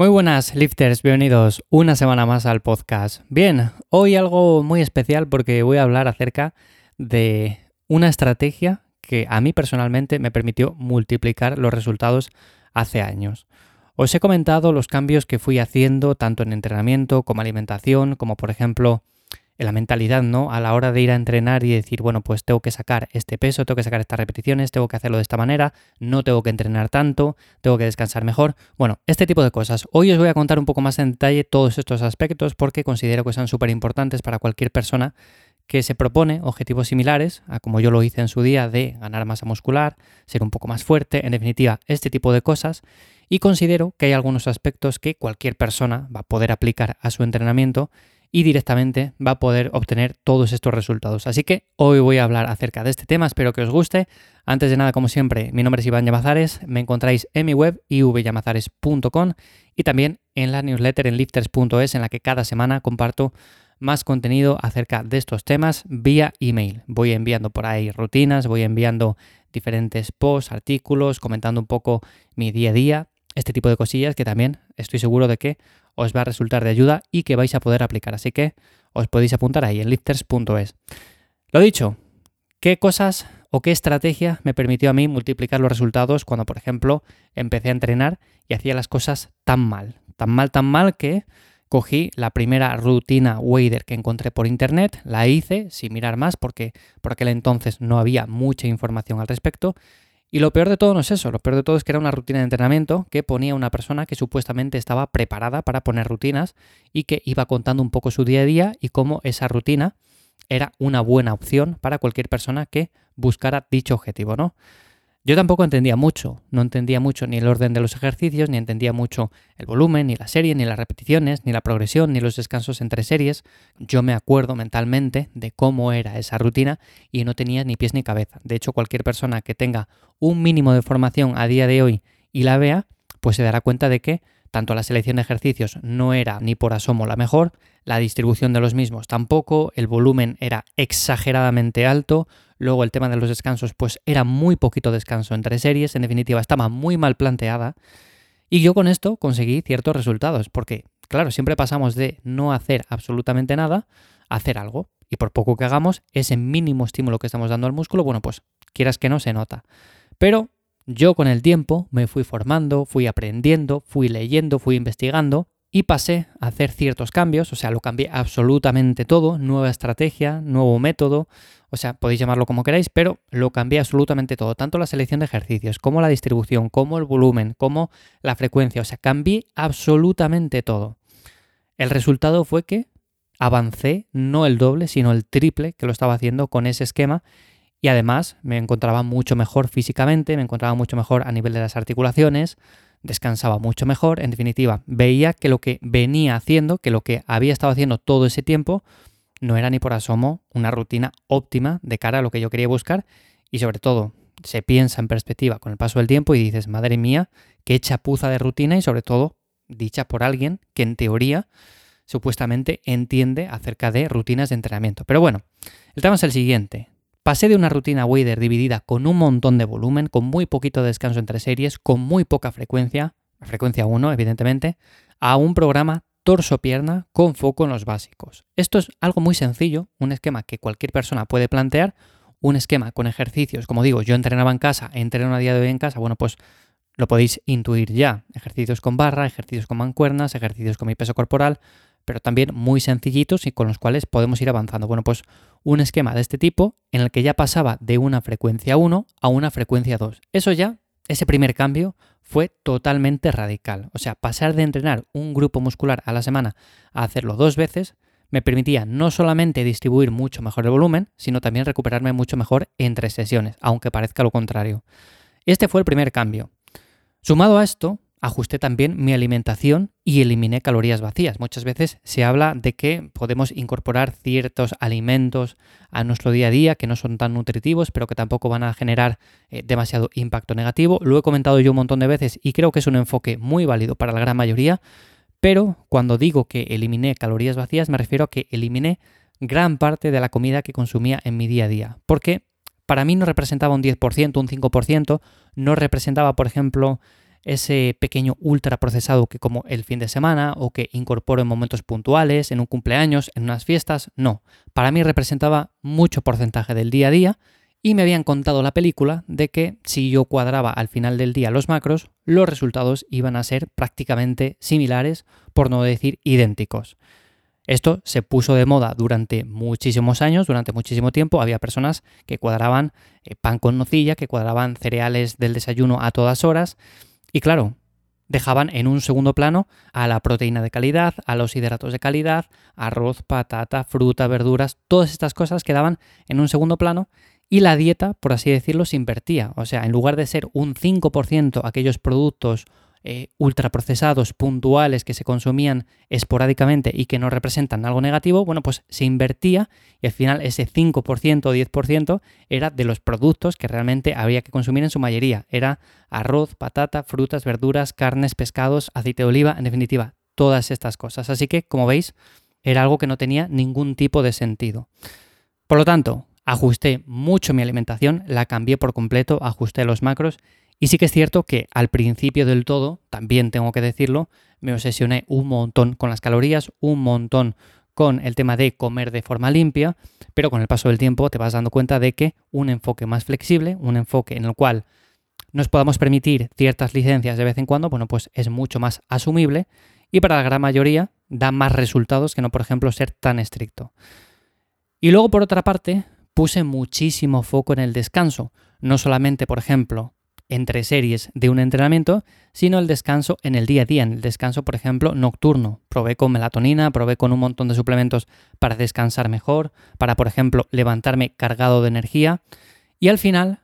Muy buenas, lifters, bienvenidos una semana más al podcast. Bien, hoy algo muy especial porque voy a hablar acerca de una estrategia que a mí personalmente me permitió multiplicar los resultados hace años. Os he comentado los cambios que fui haciendo tanto en entrenamiento como alimentación, como por ejemplo la mentalidad, ¿no? A la hora de ir a entrenar y decir, bueno, pues tengo que sacar este peso, tengo que sacar estas repeticiones, tengo que hacerlo de esta manera, no tengo que entrenar tanto, tengo que descansar mejor. Bueno, este tipo de cosas. Hoy os voy a contar un poco más en detalle todos estos aspectos porque considero que son súper importantes para cualquier persona que se propone objetivos similares a como yo lo hice en su día de ganar masa muscular, ser un poco más fuerte, en definitiva, este tipo de cosas. Y considero que hay algunos aspectos que cualquier persona va a poder aplicar a su entrenamiento y directamente va a poder obtener todos estos resultados. Así que hoy voy a hablar acerca de este tema, espero que os guste. Antes de nada, como siempre, mi nombre es Iván Llamazares, me encontráis en mi web ivyamazares.com y también en la newsletter en lifters.es en la que cada semana comparto más contenido acerca de estos temas vía email. Voy enviando por ahí rutinas, voy enviando diferentes posts, artículos, comentando un poco mi día a día, este tipo de cosillas que también estoy seguro de que os va a resultar de ayuda y que vais a poder aplicar. Así que os podéis apuntar ahí en lifters.es. Lo dicho, ¿qué cosas o qué estrategia me permitió a mí multiplicar los resultados cuando, por ejemplo, empecé a entrenar y hacía las cosas tan mal? Tan mal, tan mal que cogí la primera rutina Wader que encontré por internet, la hice sin mirar más porque por aquel entonces no había mucha información al respecto y lo peor de todo no es eso, lo peor de todo es que era una rutina de entrenamiento que ponía una persona que supuestamente estaba preparada para poner rutinas y que iba contando un poco su día a día y cómo esa rutina era una buena opción para cualquier persona que buscara dicho objetivo, ¿no? Yo tampoco entendía mucho, no entendía mucho ni el orden de los ejercicios, ni entendía mucho el volumen, ni la serie, ni las repeticiones, ni la progresión, ni los descansos entre series. Yo me acuerdo mentalmente de cómo era esa rutina y no tenía ni pies ni cabeza. De hecho, cualquier persona que tenga un mínimo de formación a día de hoy y la vea, pues se dará cuenta de que tanto la selección de ejercicios no era ni por asomo la mejor, la distribución de los mismos tampoco, el volumen era exageradamente alto, luego el tema de los descansos pues era muy poquito descanso entre series, en definitiva estaba muy mal planteada y yo con esto conseguí ciertos resultados, porque claro, siempre pasamos de no hacer absolutamente nada a hacer algo y por poco que hagamos ese mínimo estímulo que estamos dando al músculo, bueno pues quieras que no se nota. Pero yo con el tiempo me fui formando, fui aprendiendo, fui leyendo, fui investigando y pasé a hacer ciertos cambios, o sea, lo cambié absolutamente todo, nueva estrategia, nuevo método, o sea, podéis llamarlo como queráis, pero lo cambié absolutamente todo, tanto la selección de ejercicios, como la distribución, como el volumen, como la frecuencia, o sea, cambié absolutamente todo. El resultado fue que avancé no el doble, sino el triple que lo estaba haciendo con ese esquema y además me encontraba mucho mejor físicamente, me encontraba mucho mejor a nivel de las articulaciones, descansaba mucho mejor, en definitiva, veía que lo que venía haciendo, que lo que había estado haciendo todo ese tiempo, no era ni por asomo una rutina óptima de cara a lo que yo quería buscar y sobre todo se piensa en perspectiva con el paso del tiempo y dices, madre mía, qué chapuza de rutina y sobre todo dicha por alguien que en teoría supuestamente entiende acerca de rutinas de entrenamiento. Pero bueno, el tema es el siguiente. Pasé de una rutina Wader dividida con un montón de volumen, con muy poquito descanso entre series, con muy poca frecuencia, frecuencia 1 evidentemente, a un programa torso-pierna con foco en los básicos. Esto es algo muy sencillo, un esquema que cualquier persona puede plantear, un esquema con ejercicios, como digo, yo entrenaba en casa, entreno a día de hoy en casa, bueno, pues lo podéis intuir ya. Ejercicios con barra, ejercicios con mancuernas, ejercicios con mi peso corporal, pero también muy sencillitos y con los cuales podemos ir avanzando. Bueno, pues un esquema de este tipo en el que ya pasaba de una frecuencia 1 a una frecuencia 2. Eso ya, ese primer cambio fue totalmente radical. O sea, pasar de entrenar un grupo muscular a la semana a hacerlo dos veces me permitía no solamente distribuir mucho mejor el volumen, sino también recuperarme mucho mejor entre sesiones, aunque parezca lo contrario. Este fue el primer cambio. Sumado a esto, ajusté también mi alimentación y eliminé calorías vacías. Muchas veces se habla de que podemos incorporar ciertos alimentos a nuestro día a día que no son tan nutritivos, pero que tampoco van a generar eh, demasiado impacto negativo. Lo he comentado yo un montón de veces y creo que es un enfoque muy válido para la gran mayoría, pero cuando digo que eliminé calorías vacías me refiero a que eliminé gran parte de la comida que consumía en mi día a día, porque para mí no representaba un 10%, un 5%, no representaba, por ejemplo, ese pequeño ultraprocesado que como el fin de semana o que incorporo en momentos puntuales, en un cumpleaños, en unas fiestas, no. Para mí representaba mucho porcentaje del día a día y me habían contado la película de que si yo cuadraba al final del día los macros, los resultados iban a ser prácticamente similares, por no decir idénticos. Esto se puso de moda durante muchísimos años, durante muchísimo tiempo. Había personas que cuadraban eh, pan con nocilla, que cuadraban cereales del desayuno a todas horas. Y claro, dejaban en un segundo plano a la proteína de calidad, a los hidratos de calidad, arroz, patata, fruta, verduras, todas estas cosas quedaban en un segundo plano y la dieta, por así decirlo, se invertía. O sea, en lugar de ser un 5% aquellos productos eh, ultraprocesados, puntuales, que se consumían esporádicamente y que no representan algo negativo, bueno, pues se invertía y al final ese 5% o 10% era de los productos que realmente había que consumir en su mayoría. Era arroz, patata, frutas, verduras, carnes, pescados, aceite de oliva, en definitiva, todas estas cosas. Así que, como veis, era algo que no tenía ningún tipo de sentido. Por lo tanto, ajusté mucho mi alimentación, la cambié por completo, ajusté los macros y sí que es cierto que al principio del todo, también tengo que decirlo, me obsesioné un montón con las calorías, un montón con el tema de comer de forma limpia, pero con el paso del tiempo te vas dando cuenta de que un enfoque más flexible, un enfoque en el cual nos podamos permitir ciertas licencias de vez en cuando, bueno, pues es mucho más asumible y para la gran mayoría da más resultados que no, por ejemplo, ser tan estricto. Y luego, por otra parte, puse muchísimo foco en el descanso. No solamente, por ejemplo, entre series de un entrenamiento, sino el descanso en el día a día, en el descanso, por ejemplo, nocturno. Probé con melatonina, probé con un montón de suplementos para descansar mejor, para, por ejemplo, levantarme cargado de energía. Y al final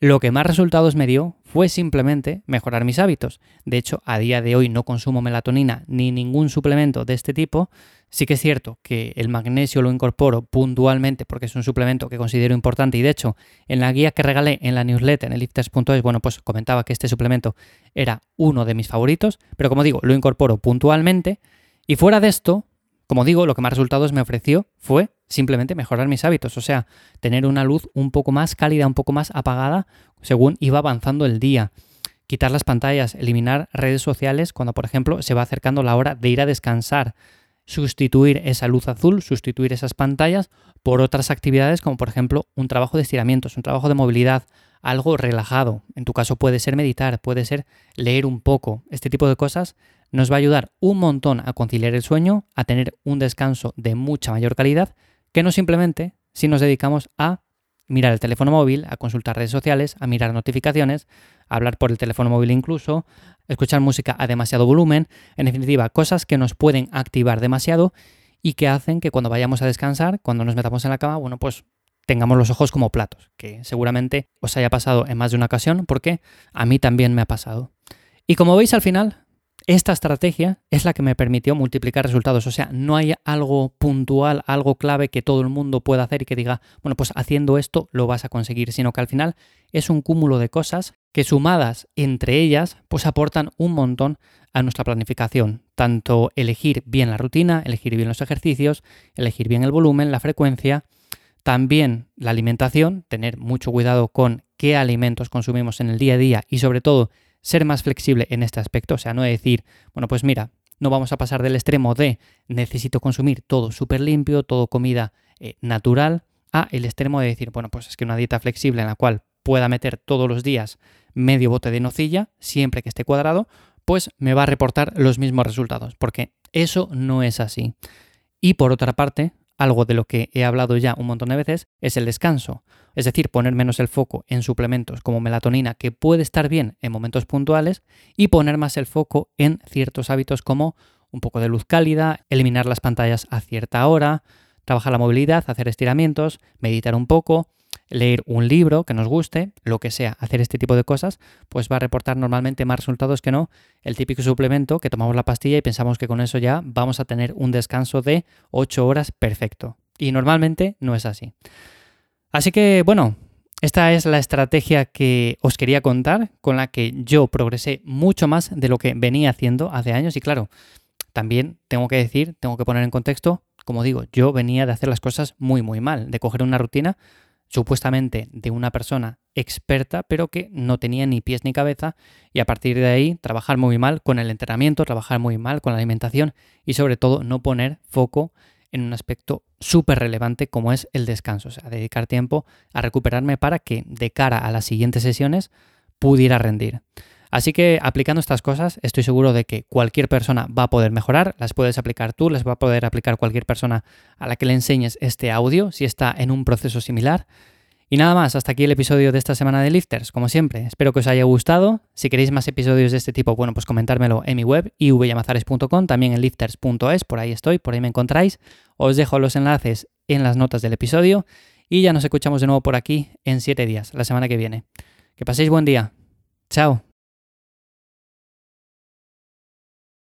lo que más resultados me dio fue simplemente mejorar mis hábitos. De hecho, a día de hoy no consumo melatonina ni ningún suplemento de este tipo. Sí que es cierto que el magnesio lo incorporo puntualmente porque es un suplemento que considero importante y de hecho en la guía que regalé en la newsletter en el lifters.es, bueno, pues comentaba que este suplemento era uno de mis favoritos, pero como digo, lo incorporo puntualmente y fuera de esto, como digo, lo que más resultados me ofreció fue simplemente mejorar mis hábitos, o sea, tener una luz un poco más cálida, un poco más apagada según iba avanzando el día. Quitar las pantallas, eliminar redes sociales cuando, por ejemplo, se va acercando la hora de ir a descansar. Sustituir esa luz azul, sustituir esas pantallas por otras actividades como, por ejemplo, un trabajo de estiramientos, un trabajo de movilidad, algo relajado. En tu caso puede ser meditar, puede ser leer un poco. Este tipo de cosas nos va a ayudar un montón a conciliar el sueño, a tener un descanso de mucha mayor calidad, que no simplemente si nos dedicamos a mirar el teléfono móvil, a consultar redes sociales, a mirar notificaciones, hablar por el teléfono móvil incluso, escuchar música a demasiado volumen, en definitiva, cosas que nos pueden activar demasiado y que hacen que cuando vayamos a descansar, cuando nos metamos en la cama, bueno, pues tengamos los ojos como platos, que seguramente os haya pasado en más de una ocasión, porque a mí también me ha pasado. Y como veis al final, esta estrategia es la que me permitió multiplicar resultados. O sea, no hay algo puntual, algo clave que todo el mundo pueda hacer y que diga, bueno, pues haciendo esto lo vas a conseguir, sino que al final es un cúmulo de cosas que sumadas entre ellas, pues aportan un montón a nuestra planificación. Tanto elegir bien la rutina, elegir bien los ejercicios, elegir bien el volumen, la frecuencia, también la alimentación, tener mucho cuidado con qué alimentos consumimos en el día a día y sobre todo ser más flexible en este aspecto, o sea, no decir, bueno, pues mira, no vamos a pasar del extremo de necesito consumir todo súper limpio, todo comida eh, natural, a el extremo de decir, bueno, pues es que una dieta flexible en la cual pueda meter todos los días medio bote de nocilla, siempre que esté cuadrado, pues me va a reportar los mismos resultados, porque eso no es así. Y por otra parte, algo de lo que he hablado ya un montón de veces, es el descanso. Es decir, poner menos el foco en suplementos como melatonina, que puede estar bien en momentos puntuales, y poner más el foco en ciertos hábitos como un poco de luz cálida, eliminar las pantallas a cierta hora, trabajar la movilidad, hacer estiramientos, meditar un poco, leer un libro que nos guste, lo que sea, hacer este tipo de cosas, pues va a reportar normalmente más resultados que no el típico suplemento que tomamos la pastilla y pensamos que con eso ya vamos a tener un descanso de 8 horas perfecto. Y normalmente no es así. Así que bueno, esta es la estrategia que os quería contar, con la que yo progresé mucho más de lo que venía haciendo hace años y claro, también tengo que decir, tengo que poner en contexto, como digo, yo venía de hacer las cosas muy muy mal, de coger una rutina supuestamente de una persona experta, pero que no tenía ni pies ni cabeza, y a partir de ahí trabajar muy mal con el entrenamiento, trabajar muy mal con la alimentación y sobre todo no poner foco en un aspecto súper relevante como es el descanso, o sea, dedicar tiempo a recuperarme para que de cara a las siguientes sesiones pudiera rendir. Así que aplicando estas cosas, estoy seguro de que cualquier persona va a poder mejorar, las puedes aplicar tú, las va a poder aplicar cualquier persona a la que le enseñes este audio, si está en un proceso similar. Y nada más, hasta aquí el episodio de esta semana de Lifters, como siempre. Espero que os haya gustado. Si queréis más episodios de este tipo, bueno, pues comentármelo en mi web, ivyamazares.com, también en lifters.es, por ahí estoy, por ahí me encontráis. Os dejo los enlaces en las notas del episodio y ya nos escuchamos de nuevo por aquí en siete días, la semana que viene. Que paséis buen día. Chao.